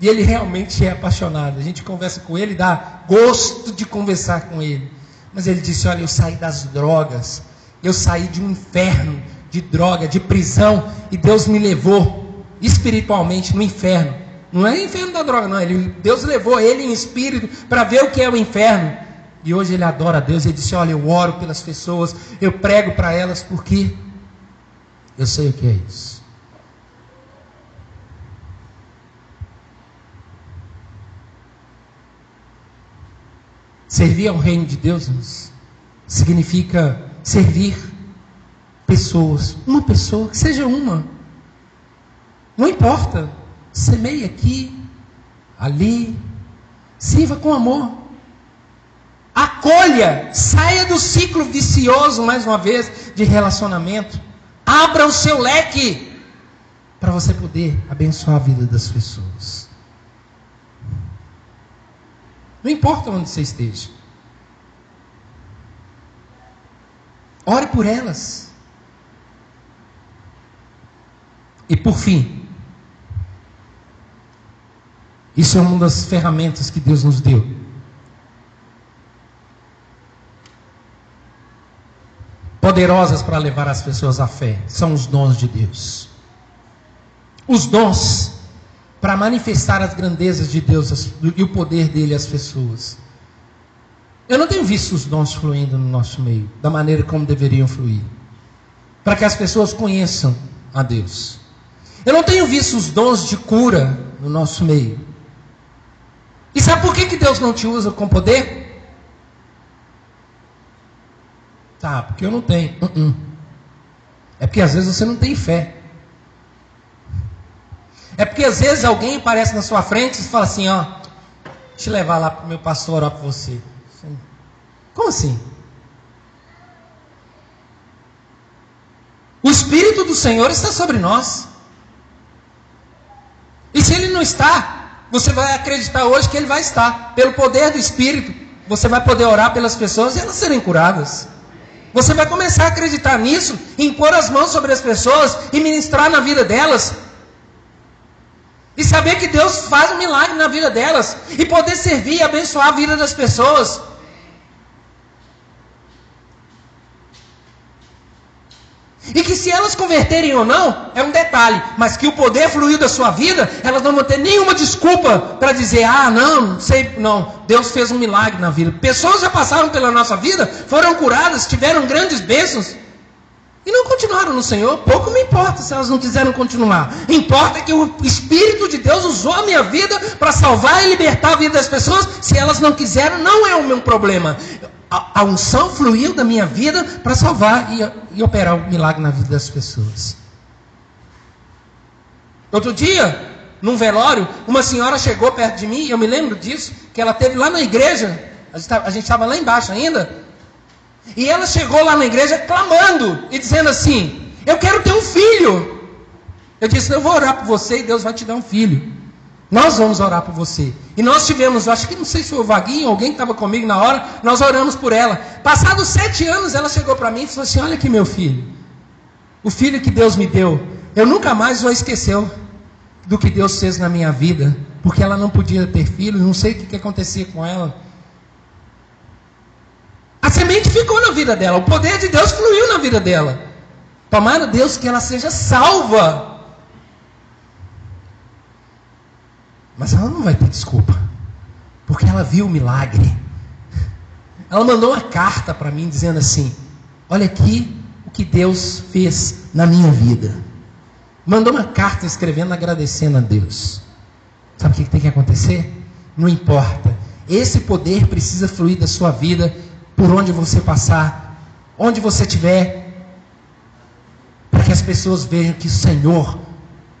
E ele realmente é apaixonado. A gente conversa com ele, dá gosto de conversar com ele. Mas ele disse: Olha, eu saí das drogas, eu saí de um inferno de droga, de prisão, e Deus me levou espiritualmente no inferno. Não é inferno da droga, não. Ele, Deus levou ele em espírito para ver o que é o inferno. E hoje ele adora a Deus. Ele disse: Olha, eu oro pelas pessoas, eu prego para elas, porque eu sei o que é isso. Servir ao reino de Deus significa servir pessoas. Uma pessoa, que seja uma. Não importa. Semeie aqui, ali. Sirva com amor. Acolha. Saia do ciclo vicioso, mais uma vez, de relacionamento. Abra o seu leque para você poder abençoar a vida das pessoas. Não importa onde você esteja. Ore por elas. E por fim, isso é uma das ferramentas que Deus nos deu. Poderosas para levar as pessoas à fé, são os dons de Deus. Os dons para manifestar as grandezas de Deus e o poder dele às pessoas. Eu não tenho visto os dons fluindo no nosso meio, da maneira como deveriam fluir, para que as pessoas conheçam a Deus. Eu não tenho visto os dons de cura no nosso meio. E sabe por que, que Deus não te usa com poder? Tá, porque eu não tenho. Uh -uh. É porque às vezes você não tem fé. É porque às vezes alguém aparece na sua frente e fala assim, ó, eu levar lá para o meu pastor orar para você. Como assim? O Espírito do Senhor está sobre nós. E se ele não está, você vai acreditar hoje que ele vai estar. Pelo poder do Espírito, você vai poder orar pelas pessoas e elas serem curadas. Você vai começar a acreditar nisso, em pôr as mãos sobre as pessoas e ministrar na vida delas. E saber que Deus faz um milagre na vida delas. E poder servir e abençoar a vida das pessoas. E que se elas converterem ou não, é um detalhe, mas que o poder fluiu da sua vida, elas não vão ter nenhuma desculpa para dizer, ah, não, sei, não, Deus fez um milagre na vida. Pessoas já passaram pela nossa vida, foram curadas, tiveram grandes bênçãos e não continuaram no Senhor. Pouco me importa se elas não quiseram continuar. Importa que o Espírito de Deus usou a minha vida para salvar e libertar a vida das pessoas. Se elas não quiseram, não é o meu problema. a, a unção fluiu da minha vida para salvar e, e operar o milagre na vida das pessoas. Outro dia, num velório, uma senhora chegou perto de mim, eu me lembro disso, que ela teve lá na igreja, a gente estava lá embaixo ainda, e ela chegou lá na igreja clamando e dizendo assim: Eu quero ter um filho. Eu disse: Eu vou orar por você e Deus vai te dar um filho. Nós vamos orar por você. E nós tivemos, acho que não sei se foi o Vaguinho, alguém que estava comigo na hora, nós oramos por ela. Passados sete anos, ela chegou para mim e falou assim: Olha aqui, meu filho, o filho que Deus me deu, eu nunca mais vou esquecer do que Deus fez na minha vida, porque ela não podia ter filho, não sei o que, que acontecia com ela. A semente ficou na vida dela, o poder de Deus fluiu na vida dela. Tomara Deus que ela seja salva. Mas ela não vai ter desculpa, porque ela viu o milagre. Ela mandou uma carta para mim dizendo assim: Olha aqui o que Deus fez na minha vida. Mandou uma carta escrevendo, agradecendo a Deus. Sabe o que tem que acontecer? Não importa. Esse poder precisa fluir da sua vida por onde você passar, onde você estiver, para que as pessoas vejam que o Senhor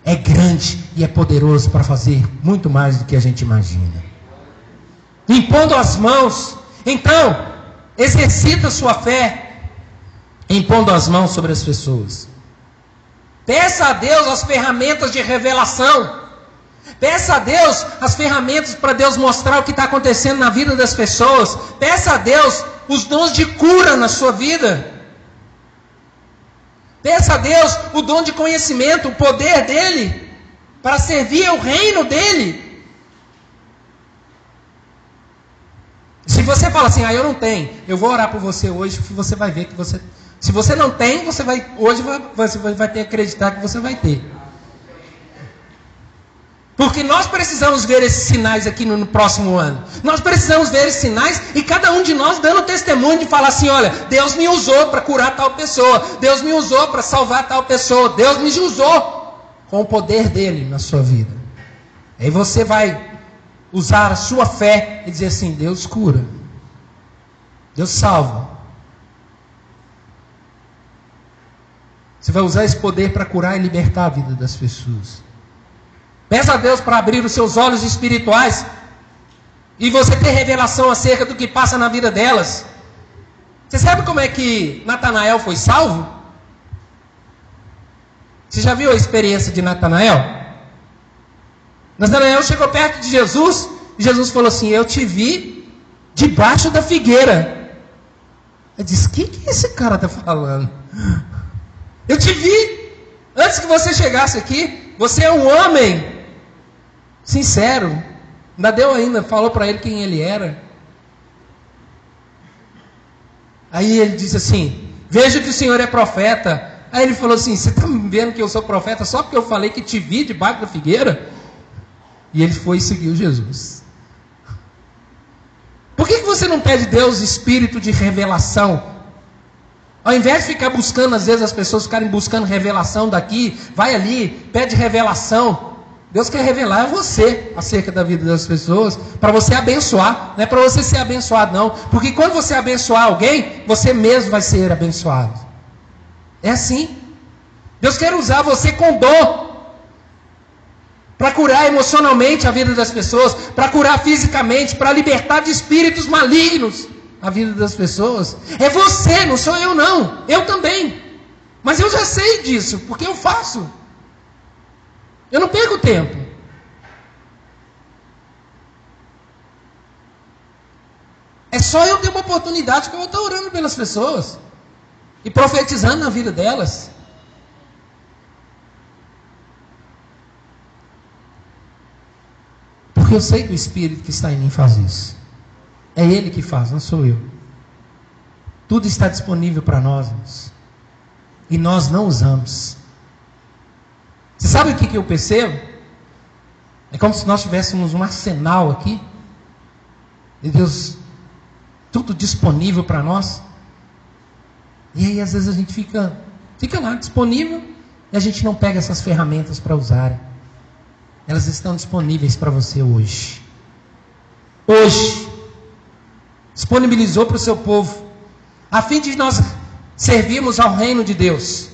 é grande e é poderoso para fazer muito mais do que a gente imagina. Impondo as mãos, então, exercita sua fé, impondo as mãos sobre as pessoas. Peça a Deus as ferramentas de revelação. Peça a Deus as ferramentas para Deus mostrar o que está acontecendo na vida das pessoas. Peça a Deus os dons de cura na sua vida. Peça a Deus o dom de conhecimento, o poder dele, para servir ao reino dele. Se você fala assim, ah, eu não tenho, eu vou orar por você hoje, você vai ver que você se você não tem, você vai hoje você vai ter que acreditar que você vai ter. Porque nós precisamos ver esses sinais aqui no, no, próximo ano. Nós precisamos ver esses sinais e cada um de nós dando testemunho de falar assim: olha, Deus me usou para curar tal pessoa, Deus me usou para salvar tal pessoa, Deus me usou com o poder dele na sua vida. Aí você vai usar a sua fé e dizer assim: Deus cura, Deus salva, Você vai usar esse poder para curar e libertar a vida das pessoas. Peça a Deus para abrir os seus olhos espirituais e você ter revelação acerca do que passa na vida delas. Você sabe como é que Natanael foi salvo? Você já viu a experiência de Natanael? Natanael chegou perto de Jesus e Jesus falou assim: Eu te vi debaixo da figueira. Ele disse: O que, que esse cara está falando? Eu te vi antes que você chegasse aqui. Você é um homem sincero. Ainda deu ainda, falou para ele quem ele era. Aí ele disse assim: Veja que o Senhor é profeta. Aí ele falou assim: Você está vendo que eu sou profeta só porque eu falei que te vi debaixo da figueira? E ele foi e seguiu Jesus. Por que, que você não pede Deus espírito de revelação ao invés de ficar buscando, às vezes as pessoas ficarem buscando revelação daqui, vai ali, pede revelação. Deus quer revelar a você acerca da vida das pessoas, para você abençoar, não é para você ser abençoado, não. Porque quando você abençoar alguém, você mesmo vai ser abençoado. É assim. Deus quer usar você com dom para curar emocionalmente a vida das pessoas, para curar fisicamente, para libertar de espíritos malignos a vida das pessoas. É você, não sou eu não. Eu também. Mas eu já sei disso, porque eu faço. Eu não perco tempo. É só eu ter uma oportunidade que eu vou estar orando pelas pessoas e profetizando na vida delas. Porque eu sei que o Espírito que está em mim faz isso. É Ele que faz, não sou eu. Tudo está disponível para nós. E nós não usamos. Você sabe o que, que eu percebo? É como se nós tivéssemos um arsenal aqui. E Deus, tudo disponível para nós. E aí às vezes a gente fica, fica lá disponível e a gente não pega essas ferramentas para usar. Elas estão disponíveis para você hoje. Hoje disponibilizou para o seu povo, a fim de nós servirmos ao reino de Deus,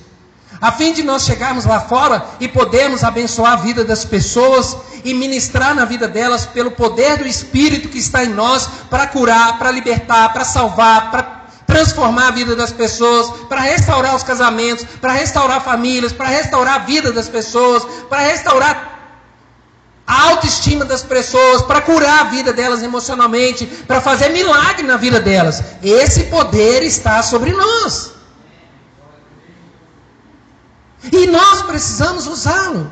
a fim de nós chegarmos lá fora e podermos abençoar a vida das pessoas e ministrar na vida delas pelo poder do Espírito que está em nós para curar, para libertar, para salvar, para transformar a vida das pessoas, para restaurar os casamentos, para restaurar famílias, para restaurar a vida das pessoas, para restaurar a autoestima das pessoas, para curar a vida delas emocionalmente, para fazer milagre na vida delas. Esse poder está sobre nós. E nós precisamos usá-lo.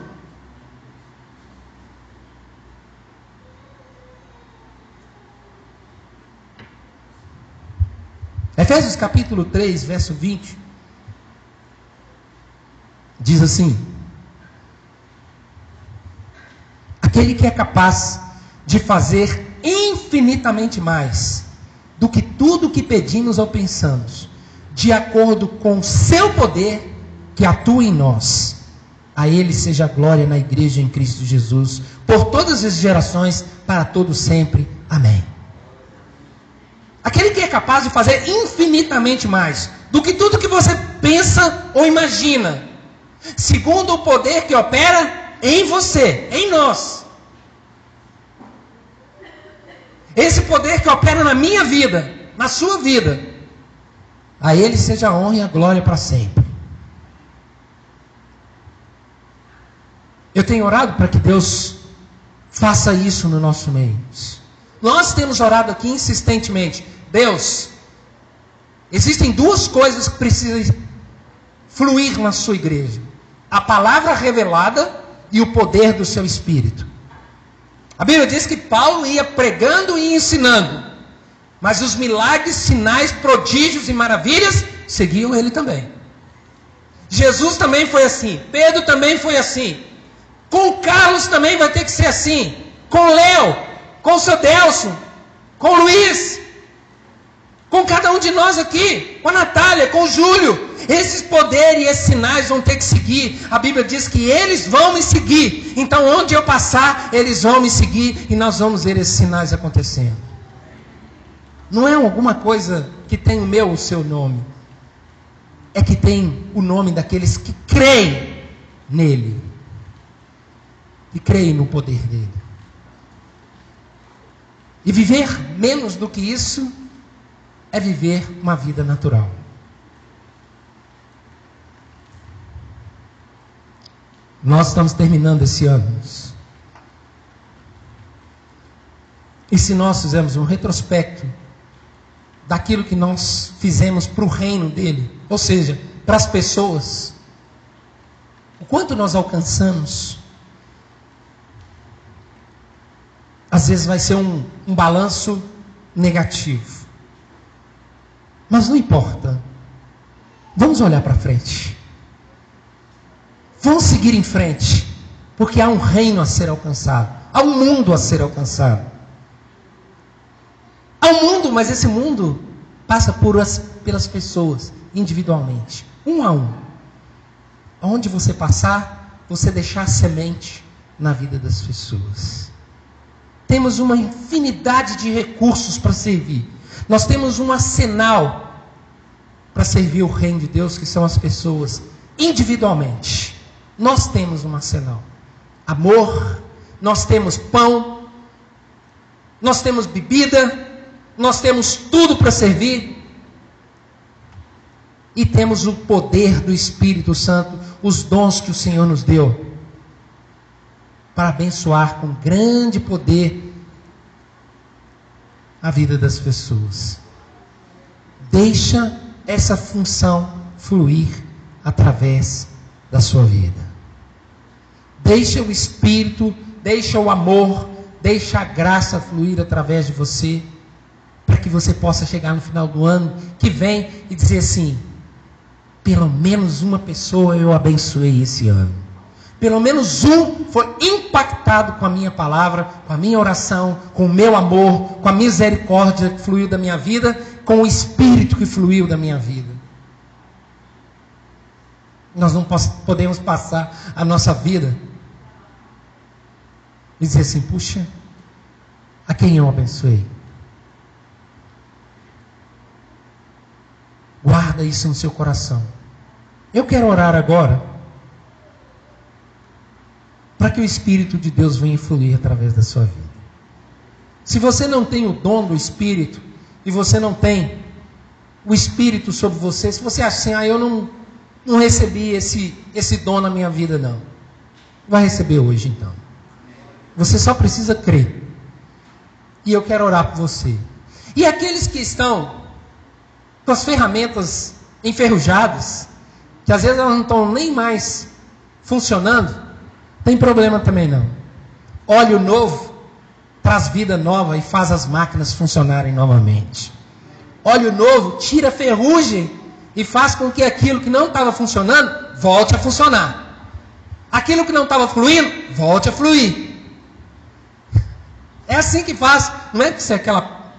Efésios capítulo 3, verso 20. Diz assim: aquele que é capaz de fazer infinitamente mais do que tudo que pedimos ou pensamos, de acordo com o seu poder que atua em nós. A Ele seja a glória na igreja em Cristo Jesus, por todas as gerações, para todos sempre. Amém. Aquele que é capaz de fazer infinitamente mais do que tudo que você pensa ou imagina, segundo o poder que opera em você, em nós. Esse poder que opera na minha vida, na sua vida, a Ele seja a honra e a glória para sempre. Eu tenho orado para que Deus faça isso no nosso meio. Nós temos orado aqui insistentemente. Deus, existem duas coisas que precisam fluir na sua igreja: a palavra revelada e o poder do seu espírito. A Bíblia diz que Paulo ia pregando e ensinando, mas os milagres, sinais, prodígios e maravilhas seguiam ele também. Jesus também foi assim, Pedro também foi assim, com Carlos também vai ter que ser assim, com Léo, com o seu Delson, com o Luiz, com cada um de nós aqui, com a Natália, com o Júlio. Esses poderes e esses sinais vão ter que seguir. A Bíblia diz que eles vão me seguir. Então, onde eu passar, eles vão me seguir e nós vamos ver esses sinais acontecendo. Não é alguma coisa que tem o meu, o seu nome. É que tem o nome daqueles que creem nele. Que creem no poder dele. E viver menos do que isso é viver uma vida natural. Nós estamos terminando esse ano. E se nós fizermos um retrospecto daquilo que nós fizemos para o reino dele, ou seja, para as pessoas, o quanto nós alcançamos, às vezes vai ser um, um balanço negativo. Mas não importa. Vamos olhar para frente. Vamos seguir em frente. Porque há um reino a ser alcançado. Há um mundo a ser alcançado. Há um mundo, mas esse mundo passa por as, pelas pessoas, individualmente. Um a um. Onde você passar, você deixar semente na vida das pessoas. Temos uma infinidade de recursos para servir. Nós temos um arsenal para servir o reino de Deus, que são as pessoas, individualmente. Nós temos um arsenal. Amor, nós temos pão, nós temos bebida, nós temos tudo para servir. E temos o poder do Espírito Santo, os dons que o Senhor nos deu, para abençoar com grande poder a vida das pessoas. Deixa essa função fluir através da sua vida. Deixa o Espírito, deixa o amor, deixa a graça fluir através de você, para que você possa chegar no final do ano que vem e dizer assim: pelo menos uma pessoa eu abençoei esse ano. Pelo menos um foi impactado com a minha palavra, com a minha oração, com o meu amor, com a misericórdia que fluiu da minha vida, com o espírito que fluiu da minha vida. Nós não podemos passar a nossa vida e dizer assim: puxa, a quem eu abençoei? Guarda isso no seu coração. Eu quero orar agora para que o Espírito de Deus venha fluir através da sua vida. Se você não tem o dom do Espírito e você não tem o Espírito sobre você, se você acha assim, ah, eu não, não recebi esse, esse dom na minha vida, não. Vai receber hoje então. Você só precisa crer. E eu quero orar por você. E aqueles que estão com as ferramentas enferrujadas, que às vezes elas não estão nem mais funcionando, tem problema também não. Óleo novo traz vida nova e faz as máquinas funcionarem novamente. Óleo novo tira ferrugem e faz com que aquilo que não estava funcionando volte a funcionar. Aquilo que não estava fluindo, volte a fluir. É assim que faz. Não é que você é aquela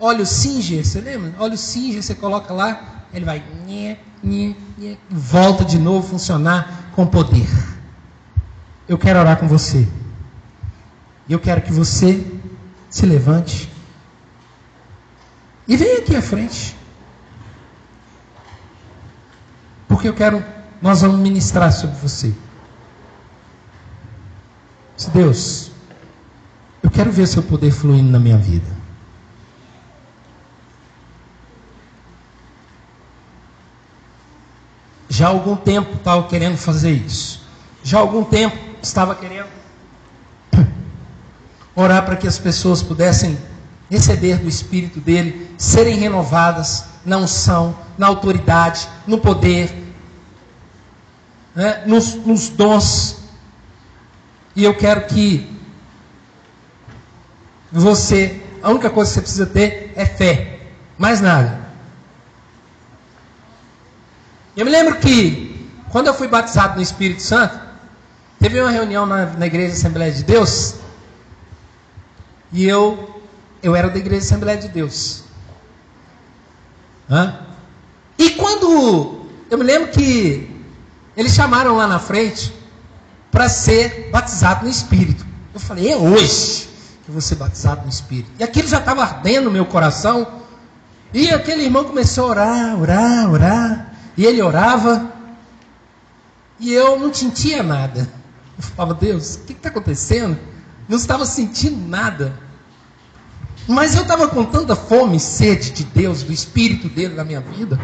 óleo Singer, você lembra? Óleo Singer, você coloca lá, ele vai nhê, nhê, nhê, volta de novo funcionar com poder. Eu quero orar com você. E eu quero que você se levante e venha aqui à frente. Porque eu quero, nós vamos ministrar sobre você. Se Deus, eu quero ver seu poder fluindo na minha vida. Já há algum tempo estava querendo fazer isso. Já há algum tempo estava querendo orar para que as pessoas pudessem receber do Espírito dele, serem renovadas na unção, na autoridade, no poder, né, nos, nos dons. E eu quero que você, a única coisa que você precisa ter é fé, mais nada. Eu me lembro que, quando eu fui batizado no Espírito Santo, teve uma reunião na, na Igreja Assembleia de Deus, e eu, eu era da Igreja Assembleia de Deus. Hã? E quando, eu me lembro que eles chamaram lá na frente para ser batizado no Espírito. Eu falei, é hoje que eu vou ser batizado no Espírito. E aquilo já estava ardendo no meu coração. E aquele irmão começou a orar, orar, orar. E ele orava, e eu não sentia nada. Eu falava, Deus, o que está acontecendo? Não estava sentindo nada. Mas eu estava com tanta fome e sede de Deus, do Espírito dele na minha vida.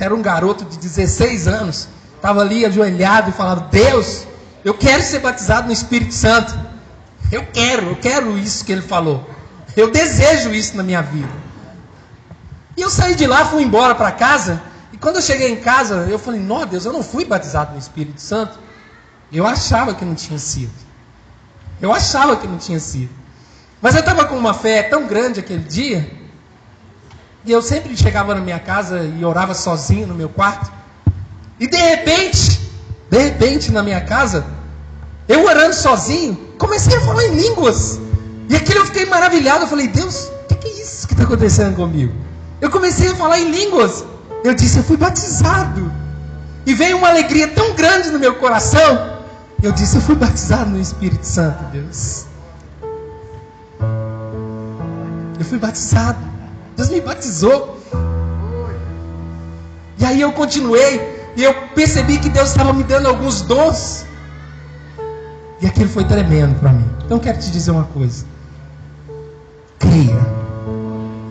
Era um garoto de 16 anos. Estava ali ajoelhado e falando: Deus, eu quero ser batizado no Espírito Santo. Eu quero, eu quero isso que ele falou. Eu desejo isso na minha vida. E eu saí de lá, fui embora para casa. E quando eu cheguei em casa, eu falei, não, Deus, eu não fui batizado no Espírito Santo. Eu achava que não tinha sido. Eu achava que não tinha sido. Mas eu estava com uma fé tão grande aquele dia, e eu sempre chegava na minha casa e orava sozinho no meu quarto. E de repente, de repente na minha casa, eu orando sozinho, comecei a falar em línguas. E aquilo eu fiquei maravilhado. Eu falei, Deus, o que, que é isso que está acontecendo comigo? Eu comecei a falar em línguas. Eu disse, eu fui batizado. E veio uma alegria tão grande no meu coração. Eu disse, eu fui batizado no Espírito Santo, Deus. Eu fui batizado. Deus me batizou. E aí eu continuei. E eu percebi que Deus estava me dando alguns dons. E aquilo foi tremendo para mim. Então eu quero te dizer uma coisa. Creia.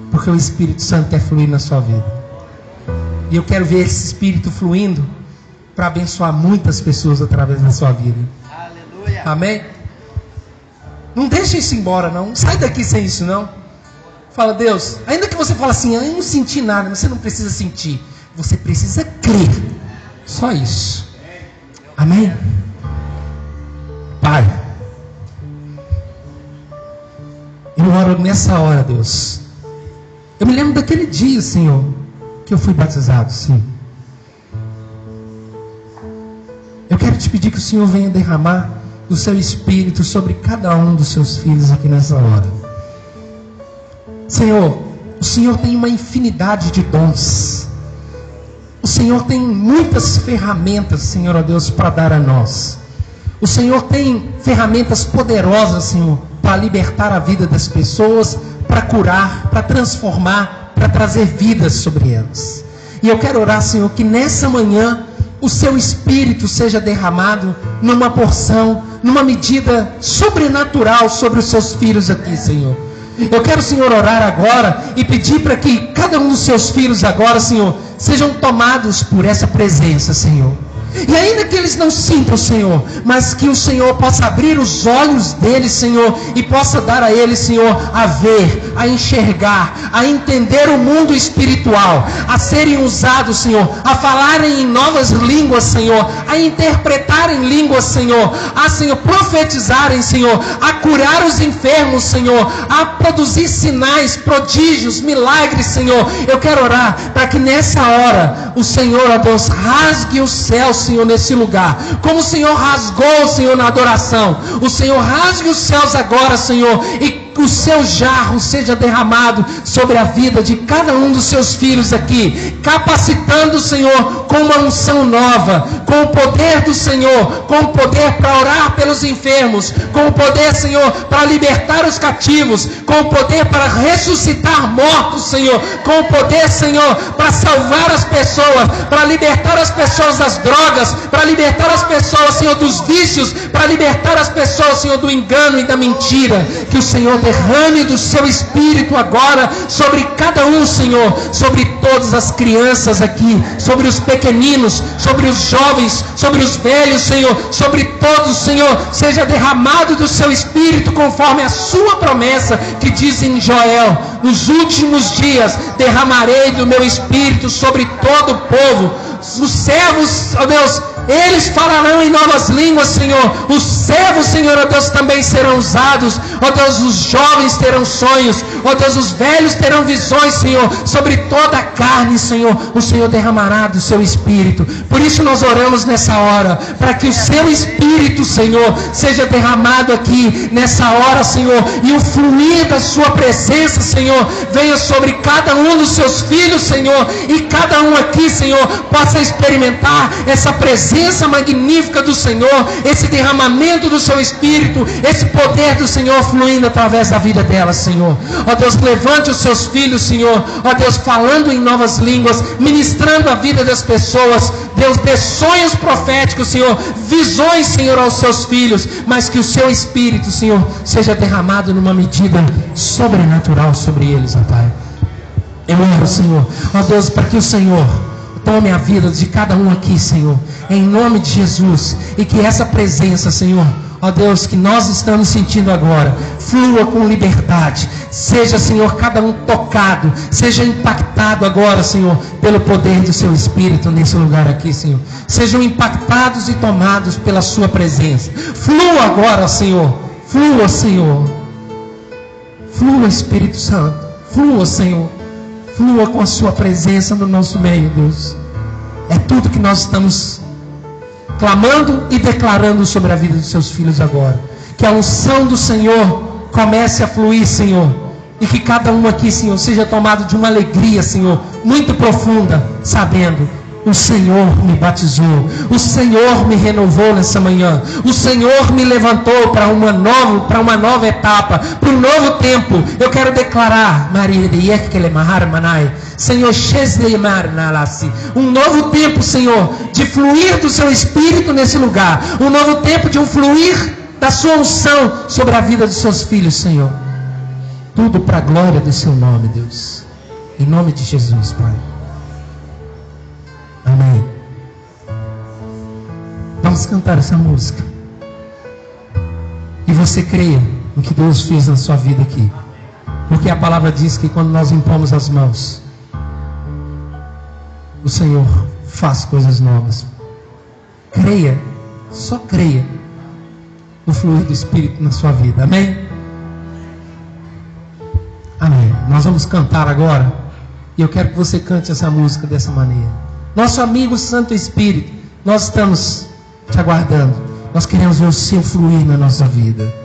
Porque o Espírito Santo quer fluir na sua vida. E eu quero ver esse espírito fluindo para abençoar muitas pessoas através da sua vida. Aleluia. Amém? Não deixe isso embora, não. Sai daqui sem isso, não. Fala, Deus, ainda que você fale assim, ah, eu não senti nada, você não precisa sentir. Você precisa crer. Só isso. Amém? Pai, eu oro nessa hora, Deus. Eu me lembro daquele dia, Senhor que eu fui batizado, sim. Quero te pedir que o Senhor venha derramar do seu espírito sobre cada um dos seus filhos aqui nessa hora. Senhor, o Senhor tem uma infinidade de dons. O Senhor tem muitas ferramentas, Senhor, ó Deus, para dar a nós. O Senhor tem ferramentas poderosas, Senhor, para libertar a vida das pessoas, para curar, para transformar, para trazer vidas sobre elas. E eu quero orar, Senhor, que nessa manhã o seu espírito seja derramado numa porção, numa medida sobrenatural sobre os seus filhos aqui, Senhor. Eu quero, Senhor, orar agora e pedir para que cada um dos seus filhos agora, Senhor, sejam tomados por essa presença, Senhor. E ainda que eles não sintam, Senhor, mas que o Senhor possa abrir os olhos deles, Senhor, e possa dar a eles, Senhor, a ver, a enxergar, a entender o mundo espiritual, a serem usados, Senhor, a falarem em novas línguas, Senhor, a interpretarem línguas, Senhor, a, Senhor, profetizarem, Senhor, a curar os enfermos, Senhor, a produzir sinais, prodígios, milagres, Senhor. Eu quero orar para que nessa hora o Senhor, ó Deus, rasgue os céus, Senhor, nesse lugar. Como o Senhor rasgou, Senhor, na adoração. O Senhor rasgue os céus agora, Senhor, e o seu jarro seja derramado sobre a vida de cada um dos seus filhos aqui, capacitando o Senhor com uma unção nova, com o poder do Senhor, com o poder para orar pelos enfermos, com o poder, Senhor, para libertar os cativos, com o poder para ressuscitar mortos, Senhor, com o poder, Senhor, para salvar as pessoas, para libertar as pessoas das drogas, para libertar as pessoas, Senhor, dos vícios, para libertar as pessoas, Senhor, do engano e da mentira. Que o Senhor derrame do seu espírito agora sobre cada um, Senhor, sobre todas as crianças aqui, sobre os pequeninos, sobre os jovens, sobre os velhos, Senhor, sobre todos, Senhor, seja derramado do seu espírito conforme a sua promessa que diz em Joel: nos últimos dias derramarei do meu espírito sobre todo o povo. Os servos, ó oh Deus, eles falarão em novas línguas, Senhor. Os servos, Senhor, ó Deus, também serão usados. Ó Deus, os jovens terão sonhos. Ó Deus, os velhos terão visões, Senhor, sobre toda a carne, Senhor. O Senhor derramará do seu espírito. Por isso nós oramos nessa hora, para que o seu espírito, Senhor, seja derramado aqui nessa hora, Senhor, e o fluir da sua presença, Senhor, venha sobre cada um dos seus filhos, Senhor, e cada um aqui, Senhor, possa experimentar essa presença presença magnífica do Senhor, esse derramamento do seu Espírito, esse poder do Senhor fluindo através da vida dela, Senhor. Ó Deus, levante os seus filhos, Senhor. Ó Deus, falando em novas línguas, ministrando a vida das pessoas. Deus, dê sonhos proféticos, Senhor, visões, Senhor, aos seus filhos, mas que o seu Espírito, Senhor, seja derramado numa medida sobrenatural sobre eles, ó Pai. Eu oro, Senhor, ó Deus, para que o Senhor Tome a vida de cada um aqui, Senhor, em nome de Jesus. E que essa presença, Senhor, ó Deus, que nós estamos sentindo agora, flua com liberdade. Seja, Senhor, cada um tocado, seja impactado agora, Senhor, pelo poder do seu Espírito nesse lugar aqui, Senhor. Sejam impactados e tomados pela Sua presença. Flua agora, Senhor. Flua, Senhor. Flua, Espírito Santo. Flua, Senhor. Flua com a Sua presença no nosso meio, Deus. É tudo que nós estamos clamando e declarando sobre a vida dos seus filhos agora. Que a unção do Senhor comece a fluir, Senhor. E que cada um aqui, Senhor, seja tomado de uma alegria, Senhor, muito profunda, sabendo o Senhor me batizou, o Senhor me renovou nessa manhã, o Senhor me levantou para uma nova, para uma nova etapa, para um novo tempo. Eu quero declarar, Maria de Manai, Senhor, um novo tempo, Senhor, de fluir do seu espírito nesse lugar, um novo tempo de um fluir da sua unção sobre a vida dos seus filhos, Senhor. Tudo para a glória do seu nome, Deus. Em nome de Jesus, Pai. Amém. Vamos cantar essa música. E você creia no que Deus fez na sua vida aqui. Porque a palavra diz que quando nós impomos as mãos, o Senhor faz coisas novas. Creia, só creia no fluir do Espírito na sua vida. Amém? Amém. Nós vamos cantar agora. E eu quero que você cante essa música dessa maneira. Nosso amigo Santo Espírito, nós estamos te aguardando. Nós queremos ver o seu fluir na nossa vida.